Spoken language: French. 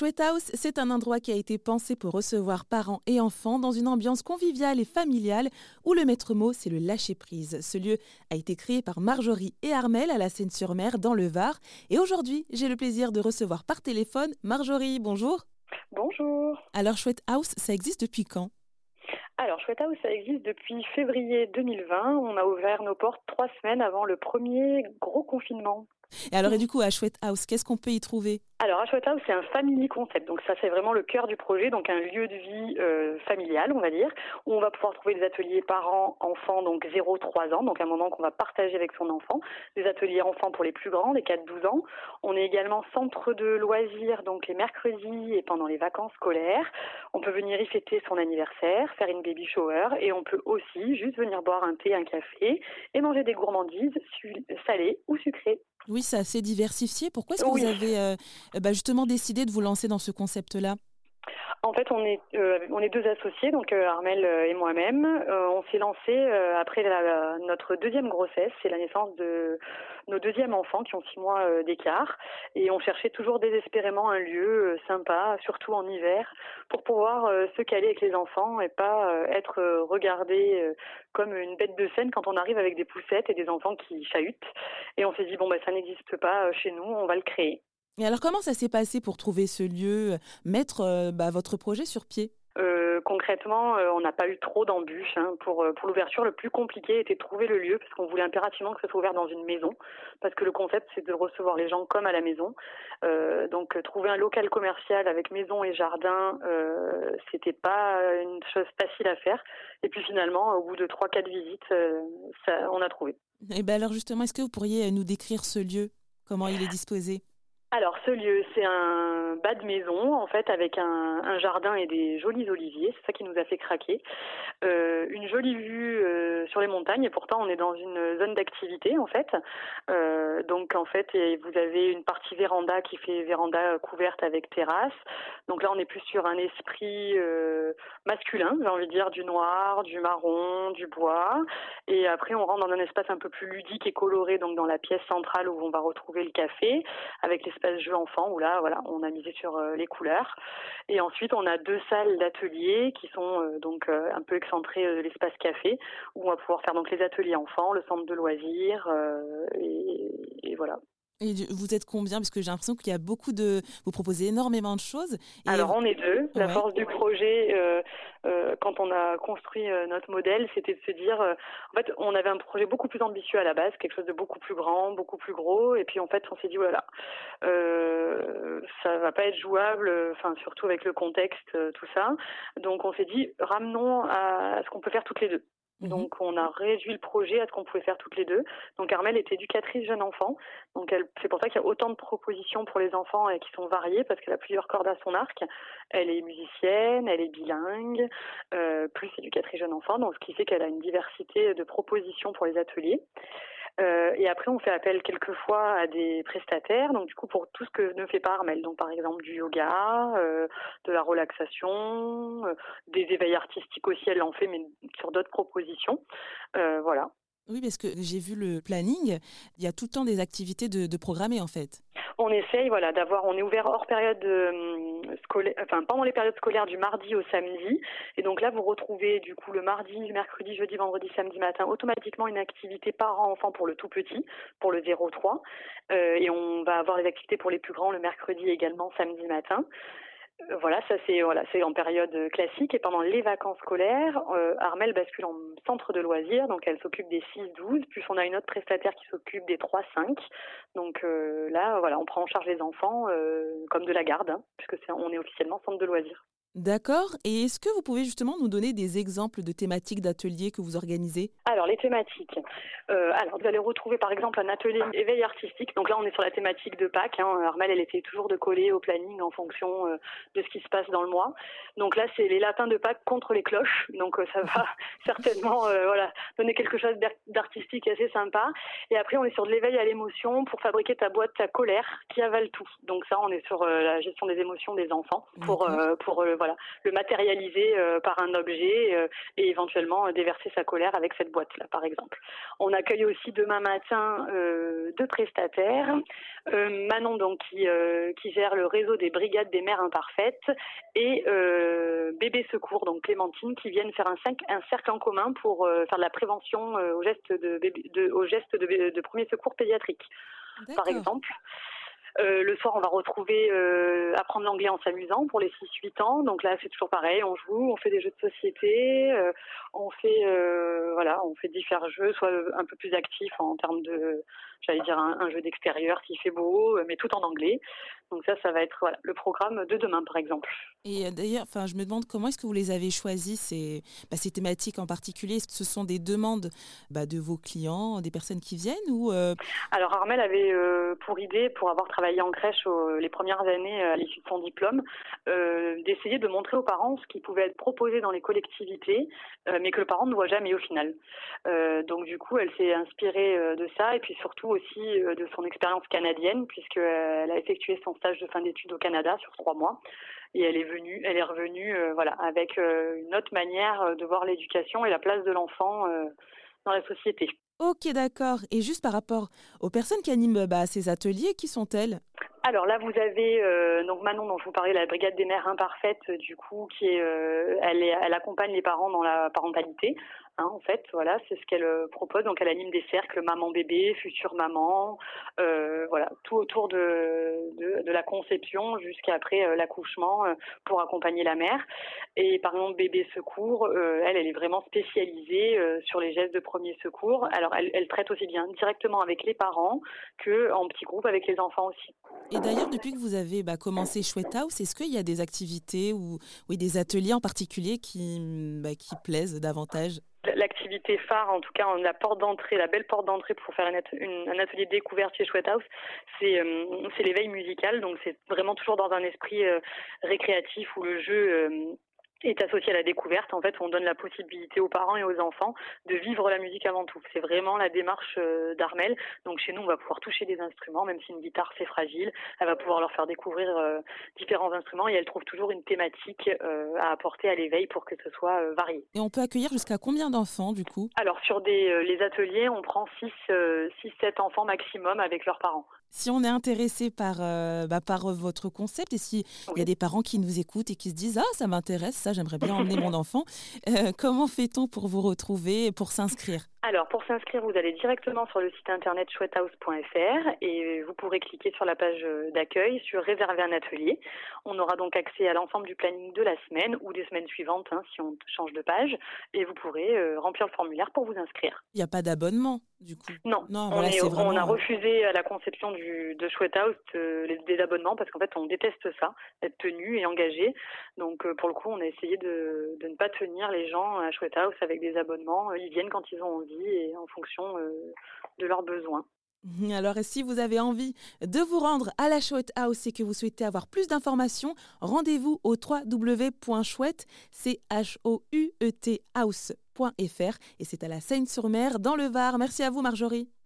Chouette House, c'est un endroit qui a été pensé pour recevoir parents et enfants dans une ambiance conviviale et familiale où le maître mot, c'est le lâcher-prise. Ce lieu a été créé par Marjorie et Armel à la Seine-sur-Mer dans le Var. Et aujourd'hui, j'ai le plaisir de recevoir par téléphone Marjorie. Bonjour. Bonjour. Alors, Chouette House, ça existe depuis quand? Alors, Chouette House, ça existe depuis février 2020. On a ouvert nos portes trois semaines avant le premier gros confinement. Et alors, et du coup, à Chouette House, qu'est-ce qu'on peut y trouver? Alors, Ashwat House, c'est un family concept. Donc, ça, c'est vraiment le cœur du projet. Donc, un lieu de vie euh, familial, on va dire, où on va pouvoir trouver des ateliers parents, enfants, donc 0-3 ans, donc un moment qu'on va partager avec son enfant. Des ateliers enfants pour les plus grands, les 4-12 ans. On est également centre de loisirs, donc les mercredis et pendant les vacances scolaires. On peut venir y fêter son anniversaire, faire une baby shower, et on peut aussi juste venir boire un thé, un café, et manger des gourmandises salées ou sucrées. Oui, c'est assez diversifié. Pourquoi est-ce que vous avez euh, bah, justement décidé de vous lancer dans ce concept-là? En fait, on est euh, on est deux associés, donc euh, Armel euh, et moi-même. on s'est lancé après notre deuxième grossesse, c'est la naissance de nos deuxièmes enfants qui ont six mois d'écart, et on cherchait toujours désespérément un lieu sympa, surtout en hiver, pour pouvoir se caler avec les enfants et pas être regardé comme une bête de scène quand on arrive avec des poussettes et des enfants qui chahutent. Et on s'est dit bon ben ça n'existe pas chez nous, on va le créer. Et alors, comment ça s'est passé pour trouver ce lieu, mettre euh, bah, votre projet sur pied? Euh, concrètement, euh, on n'a pas eu trop d'embûches. Hein. Pour, pour l'ouverture, le plus compliqué était de trouver le lieu, parce qu'on voulait impérativement que ça soit ouvert dans une maison, parce que le concept, c'est de recevoir les gens comme à la maison. donc, trouver un local commercial avec maison et jardin, c'était pas une chose facile à faire. Et puis finalement, au bout de 3-4 visites, ça, on a trouvé. Et ben alors justement, est-ce que vous pourriez nous décrire ce lieu? Comment il est disposé? Alors ce lieu, c'est un bas de maison en fait avec un, jardin et des jolis oliviers. C'est ça qui nous a fait craquer. Euh, une jolie vue sur les montagnes et pourtant on est dans une zone d'activité en fait. Euh, donc en fait vous avez une partie véranda qui fait véranda couverte avec terrasse. Donc là on est plus sur un esprit masculin, j'ai envie de dire du noir, du marron, du bois. Et après on rentre dans un espace un peu plus ludique et coloré donc dans la pièce centrale où on va retrouver le café avec les espace jeu enfant où là, voilà, on a misé sur euh, les couleurs. Et ensuite, on a deux salles d'ateliers qui sont euh, donc euh, un peu excentrées de l'espace café où on pouvoir faire donc les ateliers enfants, le centre de loisirs et voilà. Et vous êtes combien? Parce que j'ai l'impression qu'il y a beaucoup de. Vous proposez énormément de choses. Alors, on est deux. La force du projet, euh, euh, quand on a construit euh, notre modèle, c'était de se dire. en fait, on avait un projet beaucoup plus ambitieux à la base, quelque chose de beaucoup plus grand, beaucoup plus gros. Et puis, en fait, on s'est dit, voilà, ça va pas être jouable, enfin, surtout avec le contexte, tout ça. Donc, on s'est dit, ramenons à ce qu'on peut faire toutes les deux. Mhm. Donc on a réduit le projet à ce qu'on pouvait faire toutes les deux. Donc Armelle est éducatrice jeune enfant. Donc c'est pour ça qu'il y a autant de propositions pour les enfants et qui sont variées parce qu'elle a plusieurs cordes à son arc. Elle est musicienne, elle est bilingue, euh, plus éducatrice jeune enfant. Donc ce qui fait qu'elle a une diversité de propositions pour les ateliers. Euh, et après, on fait appel quelquefois à des prestataires, donc du coup pour tout ce que ne fait pas Armel, donc par exemple du yoga, euh, de la relaxation, euh, des éveils artistiques aussi, elle en fait, mais sur d'autres propositions. voilà. Oui, parce que j'ai vu le planning, il y a tout le temps des activités de, de programmer en fait. On essaye, voilà, d'avoir, on est ouvert hors période euh, scolaire, enfin pendant les périodes scolaires du mardi au samedi, et donc là vous retrouvez du coup le mardi, mercredi, jeudi, vendredi, samedi matin automatiquement une activité parent-enfant pour le tout petit, pour le 0-3, euh, et on va avoir les activités pour les plus grands le mercredi également samedi matin. Euh, voilà, ça c'est voilà, c'est en période classique et pendant les vacances scolaires, euh, Armel bascule en centre de loisirs, donc elle s'occupe des 6-12, puis on a une autre prestataire qui s'occupe des 3-5. Donc euh, là, voilà, on prend en charge les enfants comme de la garde, hein, puisque c'est on est officiellement centre de loisirs. D'accord. Et est-ce que vous pouvez justement nous donner des exemples de thématiques d'ateliers que vous organisez? Alors, les thématiques. Euh, alors, vous allez retrouver par exemple un atelier éveil artistique. Donc là, on est sur la thématique de Pâques. Hein. Armel, elle était toujours de coller au planning en fonction euh, de ce qui se passe dans le mois. Donc là, c'est les lapins de Pâques contre les cloches. Donc euh, ça va certainement voilà, donner quelque chose d'artistique assez sympa. Et après, on est sur de l'éveil à l'émotion pour fabriquer ta boîte ta colère qui avale tout. Donc ça, on est sur la gestion des émotions des enfants pour, pour voilà, le matérialiser par un objet et éventuellement déverser sa colère avec cette boîte-là, par exemple. On accueille aussi demain matin deux prestataires. Manon, donc, qui, qui gère le réseau des brigades des mères imparfaites, et Bébé Secours, donc Clémentine, qui viennent faire un, un cercle en commun pour faire de la prévention aux gestes de, de, aux gestes de, de premier secours pédiatrique, par exemple. Euh, le soir, on va retrouver euh, apprendre l'anglais en s'amusant pour les 6-8 ans. Donc là, c'est toujours pareil. On joue, on fait des jeux de société, euh, on fait voilà, on fait différents jeux, soit un peu plus actifs en termes de, j'allais dire un, jeu d'extérieur s'il fait beau, mais tout en anglais. Donc ça, ça va être voilà, le programme de demain, par exemple. Et d'ailleurs, enfin, je me demande comment est-ce que vous les avez choisis ces, bah, ces thématiques en particulier? Est-ce que ce sont des demandes bah, de vos clients, des personnes qui viennent ou Alors Armel avait pour idée, pour avoir travaillé en crèche les premières années à l'issue de son diplôme, d'essayer de montrer aux parents ce qui pouvait être proposé dans les collectivités, mais que le parent ne voit jamais au final. donc du coup, elle s'est inspirée de ça et puis surtout aussi de son expérience canadienne, puisqu'elle a effectué son stage de fin d'études au Canada sur trois mois et elle est venue, elle est revenue, voilà, avec une autre manière de voir l'éducation et la place de l'enfant dans la société. Ok, d'accord. Et juste par rapport aux personnes qui animent bah, ces ateliers, qui sont-elles? Alors là, vous avez euh, donc Manon dont je vous parlais, la brigade des mères imparfaites, du coup, qui est, euh, elle, est, elle accompagne les parents dans la parentalité. Hein, en fait, voilà, c'est ce qu'elle euh, propose. Donc, elle anime des cercles maman-bébé, future maman, voilà, tout autour de, de, de la conception jusqu'à après l'accouchement pour accompagner la mère. Et par exemple, bébé secours, elle, elle est vraiment spécialisée sur les gestes de premier secours. Alors, elle, elle traite aussi bien directement avec les parents que en petit groupe avec les enfants aussi. Et d'ailleurs, depuis que vous avez bah, commencé Chouette House, est-ce qu'il y a des activités ou oui, des ateliers en particulier qui, bah, qui plaisent davantage? L'activité phare, en tout cas, la porte d'entrée, la belle porte d'entrée pour faire un atelier de découverte chez Chouette House, euh, c'est l'éveil musical. Donc, c'est vraiment toujours dans un esprit euh, récréatif où le jeu euh, est associé à la découverte. En fait, on donne la possibilité aux parents et aux enfants de vivre la musique avant tout. C'est vraiment la démarche euh, d'Armel. Donc chez nous, on va pouvoir toucher des instruments, même si une guitare c'est fragile. Elle va pouvoir leur faire découvrir euh, différents instruments et elle trouve toujours une thématique euh, à apporter à l'éveil pour que ce soit varié. Et on peut accueillir jusqu'à combien d'enfants du coup? Alors sur des les ateliers, on prend 6 6 7 enfants maximum avec leurs parents. Si on est intéressé par, bah, par votre concept et s'il il y a des parents qui nous écoutent et qui se disent Ah, ça m'intéresse, ça, j'aimerais bien emmener mon enfant, comment fait-on pour vous retrouver et pour s'inscrire? Alors, pour s'inscrire, vous allez directement sur le site internet chouettehouse.fr et vous pourrez cliquer sur la page d'accueil sur réserver un atelier. On aura donc accès à l'ensemble du planning de la semaine ou des semaines suivantes hein, si on change de page et vous pourrez remplir le formulaire pour vous inscrire. Il n'y a pas d'abonnement du coup? Non, on, on, a refusé à la conception du, de Chouette House les, des abonnements parce qu'en fait on déteste ça, être tenu et engagé. Donc pour le coup on a essayé de, de ne pas tenir les gens à Chouette House avec des abonnements. Ils viennent quand ils ont envie et en fonction euh, de leurs besoins. Alors, si vous avez envie de vous rendre à la Chouette House et que vous souhaitez avoir plus d'informations, rendez-vous au www.chouette, housefr et c'est à la Seine-sur-Mer, dans le Var. Merci à vous, Marjorie.